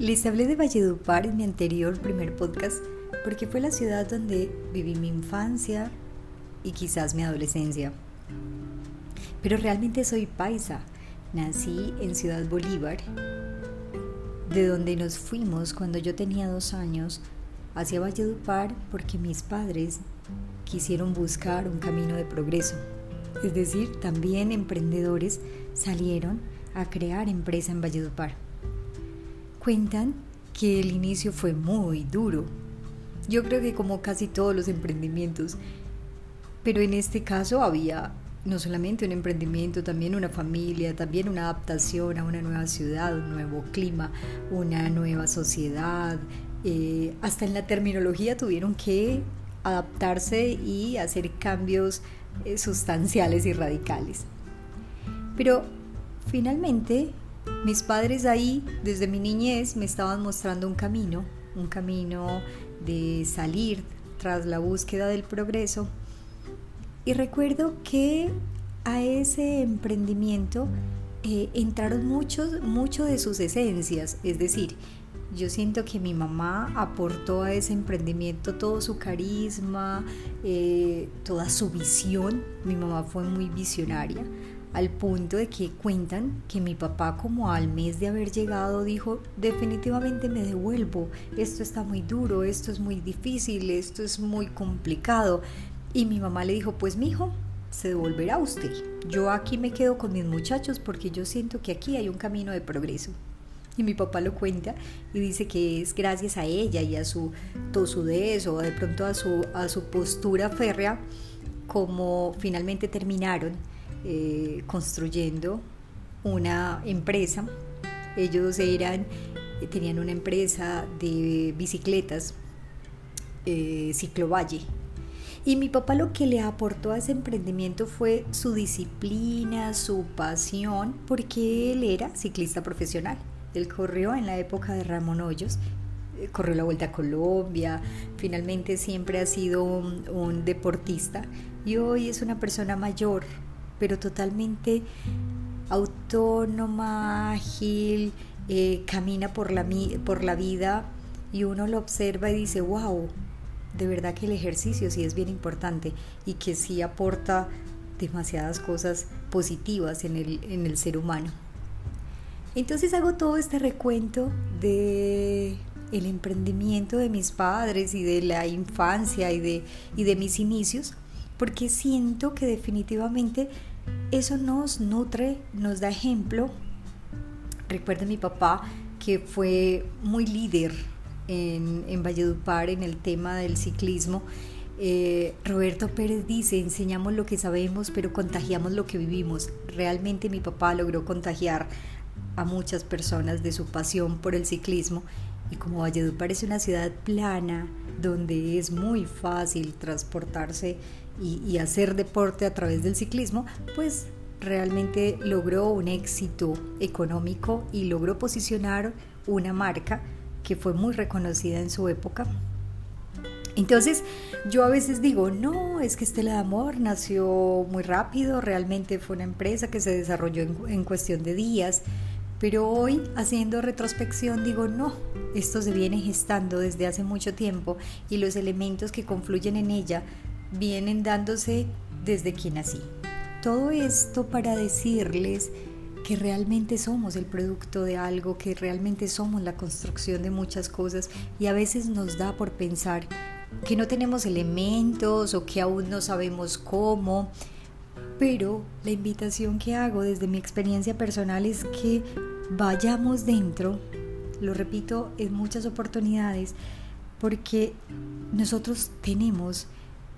Les hablé de Valledupar en mi anterior primer podcast porque fue la ciudad donde viví mi infancia y quizás mi adolescencia. Pero realmente soy paisa. Nací en Ciudad Bolívar, de donde nos fuimos cuando yo tenía dos años hacia Valledupar porque mis padres quisieron buscar un camino de progreso. Es decir, también emprendedores salieron a crear empresa en Valledupar. Cuentan que el inicio fue muy duro. Yo creo que como casi todos los emprendimientos. Pero en este caso había no solamente un emprendimiento, también una familia, también una adaptación a una nueva ciudad, un nuevo clima, una nueva sociedad. Eh, hasta en la terminología tuvieron que adaptarse y hacer cambios eh, sustanciales y radicales. Pero finalmente mis padres ahí, desde mi niñez, me estaban mostrando un camino, un camino de salir tras la búsqueda del progreso. Y recuerdo que a ese emprendimiento eh, entraron muchos, mucho de sus esencias, es decir, yo siento que mi mamá aportó a ese emprendimiento todo su carisma, eh, toda su visión. Mi mamá fue muy visionaria al punto de que cuentan que mi papá como al mes de haber llegado dijo definitivamente me devuelvo, esto está muy duro, esto es muy difícil, esto es muy complicado y mi mamá le dijo pues mi hijo se devolverá usted, yo aquí me quedo con mis muchachos porque yo siento que aquí hay un camino de progreso. Y mi papá lo cuenta y dice que es gracias a ella y a su tosudez o de pronto a su, a su postura férrea como finalmente terminaron eh, construyendo una empresa. Ellos eran, tenían una empresa de bicicletas, eh, Ciclovalle. Y mi papá lo que le aportó a ese emprendimiento fue su disciplina, su pasión, porque él era ciclista profesional. Él corrió en la época de Ramón Hoyos, eh, corrió la Vuelta a Colombia, finalmente siempre ha sido un deportista y hoy es una persona mayor, pero totalmente autónoma, ágil, eh, camina por la, por la vida y uno lo observa y dice, wow, de verdad que el ejercicio sí es bien importante y que sí aporta demasiadas cosas positivas en el, en el ser humano. Entonces hago todo este recuento de el emprendimiento de mis padres y de la infancia y de, y de mis inicios, porque siento que definitivamente eso nos nutre, nos da ejemplo. Recuerdo mi papá que fue muy líder en, en Valledupar en el tema del ciclismo. Eh, Roberto Pérez dice, enseñamos lo que sabemos, pero contagiamos lo que vivimos. Realmente mi papá logró contagiar a muchas personas de su pasión por el ciclismo y como Valledupar es una ciudad plana, donde es muy fácil transportarse y, hacer deporte a través del ciclismo, pues realmente logró un éxito económico y logró posicionar una marca que fue muy reconocida en su época. Entonces yo a veces digo, no, es que Estela de Amor nació muy rápido, realmente fue una empresa que se desarrolló en, en cuestión de días, pero hoy, haciendo retrospección, digo, no, esto se viene gestando desde hace mucho tiempo y los elementos que confluyen en ella vienen dándose desde que nací. Todo esto para decirles que realmente somos el producto de algo, que realmente somos la construcción de muchas cosas y a veces nos da por pensar que no tenemos elementos o que aún no sabemos cómo pero la invitación que hago desde mi experiencia personal es que vayamos dentro, lo repito en muchas oportunidades, porque nosotros tenemos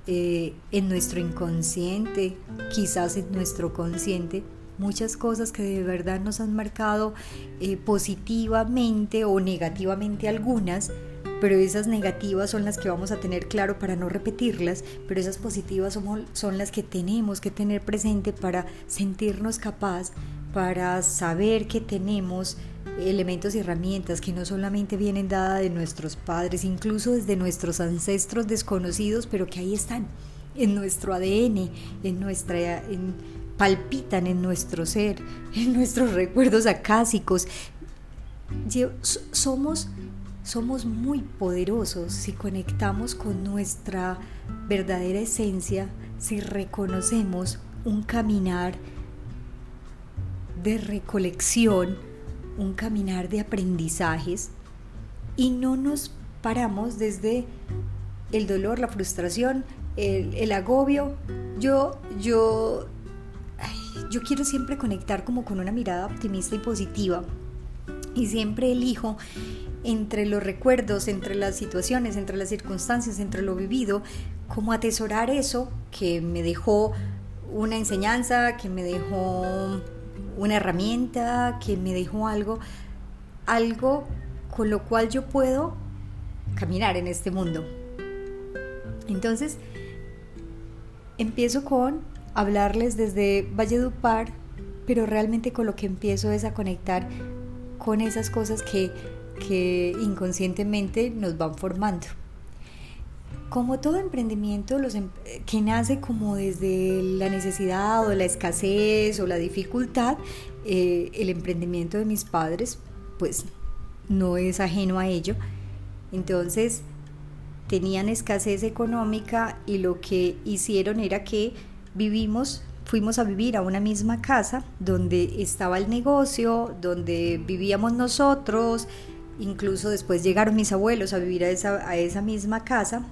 eh, en nuestro inconsciente, quizás en nuestro consciente, muchas cosas que de verdad nos han marcado eh, positivamente o negativamente algunas, pero esas negativas son las que vamos a tener claro para no repetirlas, pero esas positivas son, son las que tenemos que tener presente para sentirnos capaz, para saber que tenemos elementos y herramientas que no solamente vienen dadas de nuestros padres, incluso desde nuestros ancestros desconocidos, pero que ahí están, en nuestro ADN, en nuestra, palpitan en nuestro ser, en nuestros recuerdos acásicos, somos, somos muy poderosos si conectamos con nuestra verdadera esencia, si reconocemos un caminar de recolección, un caminar de aprendizajes y no nos paramos desde el dolor, la frustración, el, agobio. Yo, yo, yo quiero siempre conectar como con una mirada optimista y positiva y siempre elijo entre los recuerdos, entre las situaciones, entre las circunstancias, entre lo vivido, como atesorar eso que me dejó una enseñanza, que me dejó una herramienta, que me dejó algo, algo con lo cual yo puedo caminar en este mundo. Entonces, empiezo con hablarles desde Valledupar, pero realmente con lo que empiezo es a conectar con esas cosas que, que inconscientemente nos van formando. Como todo emprendimiento los, em, que nace como desde la necesidad o la escasez o la dificultad, eh, el emprendimiento de mis padres pues no es ajeno a ello. Entonces tenían escasez económica y lo que hicieron era que vivimos fuimos a vivir a una misma casa donde estaba el negocio, donde vivíamos nosotros, incluso después llegaron mis abuelos a vivir a esa misma casa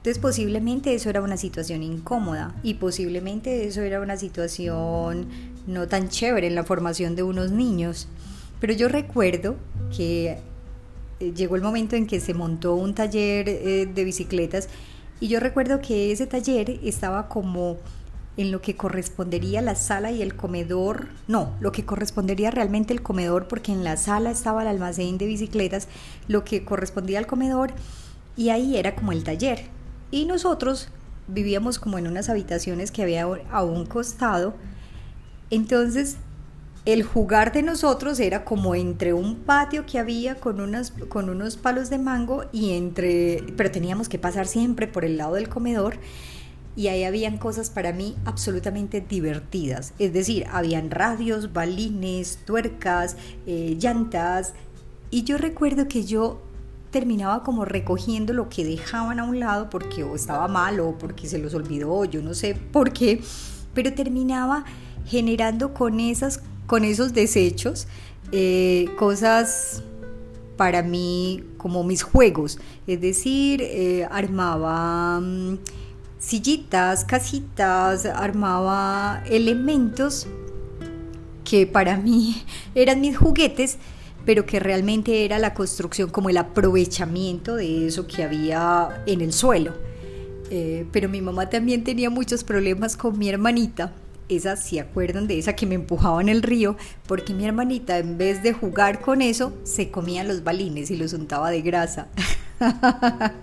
entonces posiblemente eso era una situación incómoda y posiblemente eso era una situación no tan chévere en la formación de unos niños. Pero yo recuerdo que eh, llegó el momento en que se montó un taller eh, de bicicletas y yo recuerdo que ese taller estaba como en lo que correspondería la sala y el comedor, no, lo que correspondería realmente el comedor, porque en la sala estaba el almacén de bicicletas, lo que correspondía al comedor, y ahí era como el taller. Y nosotros vivíamos como en unas habitaciones que había a un costado. Entonces, el jugar de nosotros era como entre un patio que había con, unas, con unos palos de mango y entre, pero teníamos que pasar siempre por el lado del comedor y ahí habían cosas para mí absolutamente divertidas. Es decir, habían radios, balines, tuercas, eh, llantas. Y yo recuerdo que yo terminaba como recogiendo lo que dejaban a un lado porque o estaba mal o porque se los olvidó, yo no sé por qué, pero terminaba generando con, esas, con esos desechos eh, cosas para mí como mis juegos, es decir, eh, armaba mm, sillitas, casitas, armaba elementos que para mí eran mis juguetes, pero que realmente era la construcción como el aprovechamiento de eso que había en el suelo. Eh, pero mi mamá también tenía muchos problemas con mi hermanita. Esa, si acuerdan de esa que me empujaba en el río, porque mi hermanita en vez de jugar con eso, se comía los balines y los untaba de grasa.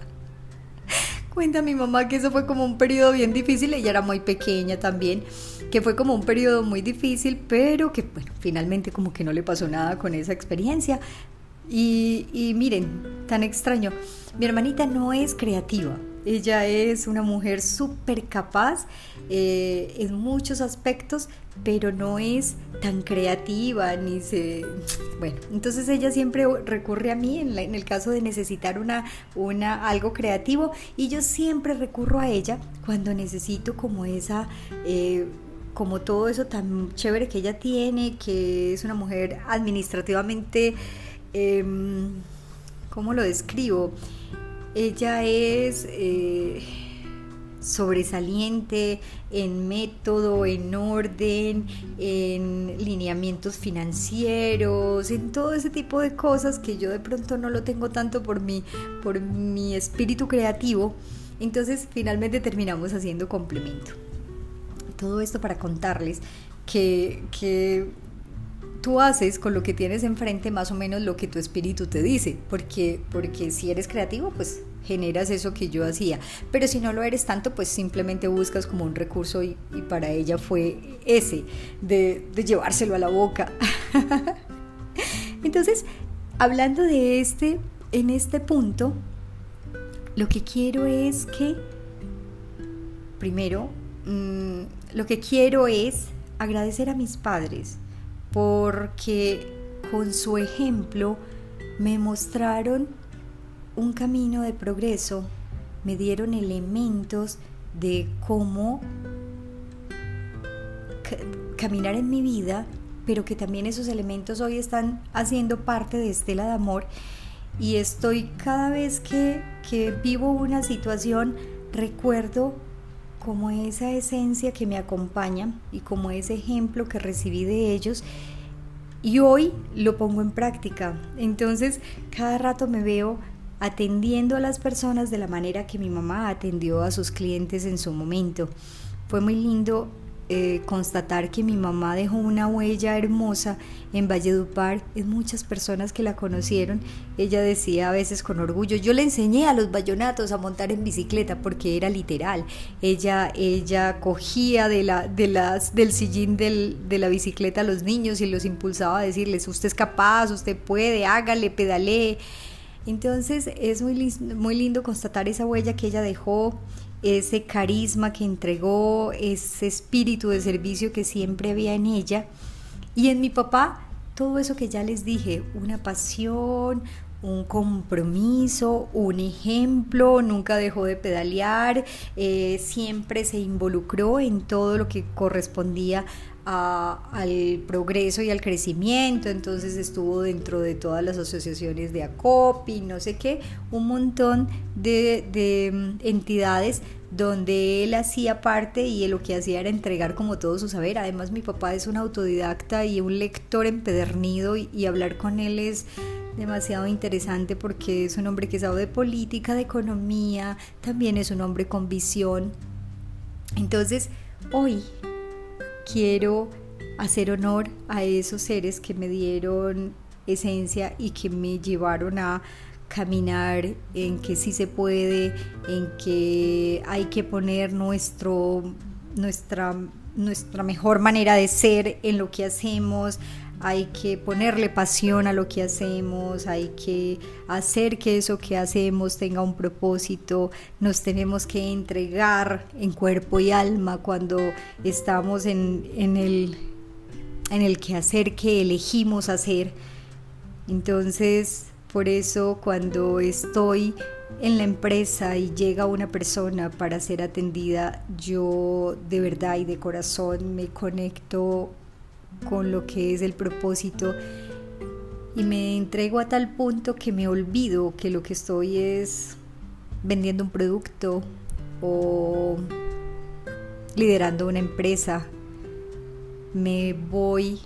Cuenta mi mamá que eso fue como un periodo bien difícil, ella era muy pequeña también, que fue como un periodo muy difícil, pero que bueno, finalmente como que no le pasó nada con esa experiencia. Y, y miren, tan extraño, mi hermanita no es creativa, ella es una mujer súper capaz eh, en muchos aspectos, pero no es tan creativa ni se... Bueno, entonces ella siempre recurre a mí en, el caso de necesitar una, una, algo creativo y yo siempre recurro a ella cuando necesito como esa... Eh, como todo eso tan chévere que ella tiene, que es una mujer administrativamente, em, ¿cómo lo describo? Ella es... Eh, sobresaliente en método, en orden, en lineamientos financieros, en todo ese tipo de cosas que yo de pronto no lo tengo tanto por mi, por mi espíritu creativo. Entonces finalmente terminamos haciendo complemento. Todo esto para contarles que, que tú haces con lo que tienes enfrente más o menos lo que tu espíritu te dice, porque, porque si eres creativo, pues generas eso que yo hacía. Pero si no lo eres tanto, pues simplemente buscas como un recurso y, para ella fue ese, de, de llevárselo a la boca. Entonces, hablando de este, en este punto, lo que quiero es que, primero, mm, lo que quiero es agradecer a mis padres, porque con su ejemplo me mostraron un camino de progreso, me dieron elementos de cómo caminar en mi vida, pero que también esos elementos hoy están haciendo parte de Estela de Amor. Y estoy cada vez que, que vivo una situación, recuerdo como esa esencia que me acompaña y como ese ejemplo que recibí de ellos y hoy lo pongo en práctica. Entonces, cada rato me veo atendiendo a las personas de la manera que mi mamá atendió a sus clientes en su momento. Fue muy lindo eh, constatar que mi mamá dejó una huella hermosa en Valledupar, en muchas personas que la conocieron. Ella decía a veces con orgullo, yo le enseñé a los bayonatos a montar en bicicleta porque era literal. Ella, ella cogía de la, de las, del sillín de la bicicleta a los niños y los impulsaba a decirles, usted es capaz, usted puede, hágale, pedalee. Entonces es muy lindo constatar esa huella que ella dejó ese carisma que entregó, ese espíritu de servicio que siempre había en ella. Y en mi papá, todo eso que ya les dije, una pasión, un compromiso, un ejemplo, nunca dejó de pedalear, eh, siempre se involucró en todo lo que correspondía al progreso y al crecimiento, entonces estuvo dentro de todas las asociaciones de ACOPI, no sé qué, un montón de, de mm, entidades donde él hacía parte y lo que hacía era entregar como todo su saber. Además mi papá es un autodidacta y un lector empedernido y, hablar con él es demasiado interesante porque es un hombre que sabe de política, de economía, también es un hombre con visión. Entonces, hoy quiero hacer honor a esos seres que me dieron esencia y que me llevaron a caminar en que sí se puede, en que hay que poner nuestro, nuestra, nuestra mejor manera de ser en lo que hacemos, hay que ponerle pasión a lo que hacemos, hay que hacer que eso que hacemos tenga un propósito, nos tenemos que entregar en cuerpo y alma cuando estamos en, en el, en el quehacer que elegimos hacer. Entonces, por eso cuando estoy en la empresa y llega una persona para ser atendida, yo de verdad y de corazón me conecto con lo que es el propósito y me entrego a tal punto que me olvido que lo que estoy es vendiendo un producto o liderando una empresa. Me voy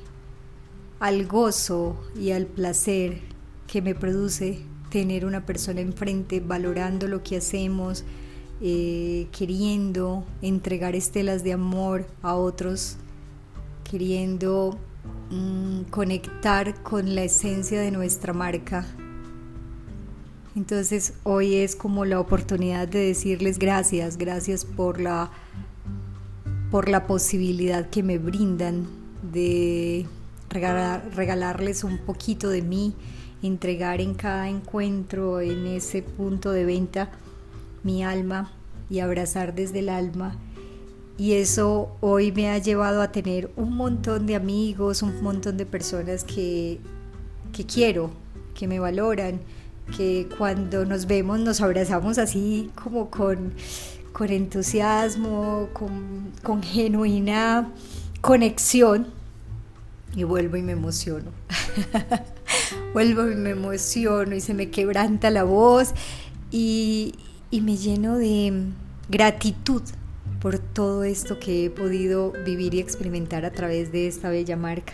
al gozo y al placer que me produce tener una persona enfrente valorando lo que hacemos, eh, queriendo entregar estelas de amor a otros queriendo mm, conectar con la esencia de nuestra marca. Entonces hoy es como la oportunidad de decirles gracias, gracias por la, por la posibilidad que me brindan de regalarles un poquito de mí, entregar en cada encuentro, en ese punto de venta, mi alma y abrazar desde el alma y eso hoy me ha llevado a tener un montón de amigos, un montón de personas que, que quiero, que me valoran, que cuando nos vemos nos abrazamos así como con, con entusiasmo, con, con genuina conexión y vuelvo y me emociono. vuelvo y me emociono y se me quebranta la voz y, y me lleno de gratitud por todo esto que he podido vivir y experimentar a través de esta bella marca.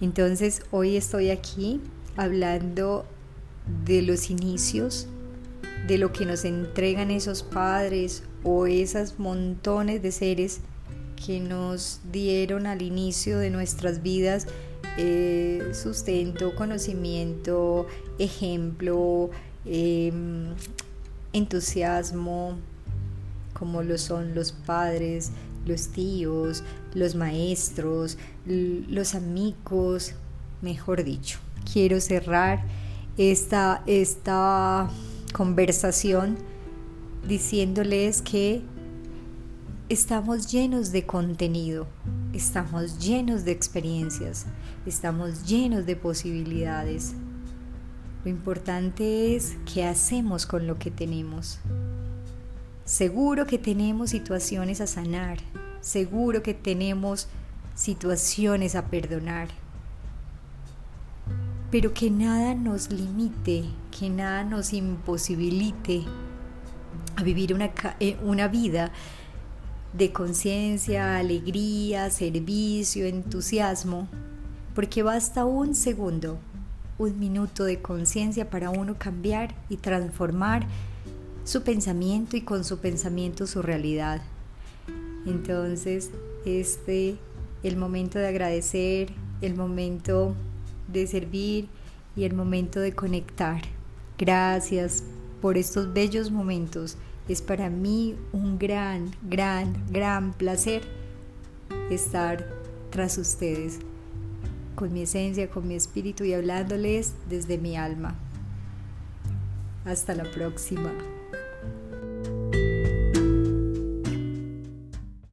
Entonces hoy estoy aquí hablando de los inicios, de lo que nos entregan esos padres o esas montones de seres que nos dieron al inicio de nuestras vidas eh, sustento, conocimiento, ejemplo, em, entusiasmo, como lo son los padres, los tíos, los maestros, los amigos, mejor dicho. Quiero cerrar esta, esta conversación diciéndoles que estamos llenos de contenido, estamos llenos de experiencias, estamos llenos de posibilidades. Lo importante es qué hacemos con lo que tenemos. Seguro que tenemos situaciones a sanar, seguro que tenemos situaciones a perdonar, pero que nada nos limite, que nada nos imposibilite a vivir una, eh, una vida de conciencia, alegría, servicio, entusiasmo, porque basta un segundo, un minuto de conciencia para uno cambiar y transformar su pensamiento y con su pensamiento su realidad. Entonces, este, el momento de agradecer, el momento de servir y el momento de conectar. Gracias por estos bellos momentos. Es para mí un gran, gran, gran placer estar tras ustedes, con mi esencia, con mi espíritu y hablándoles desde mi alma. Hasta la próxima.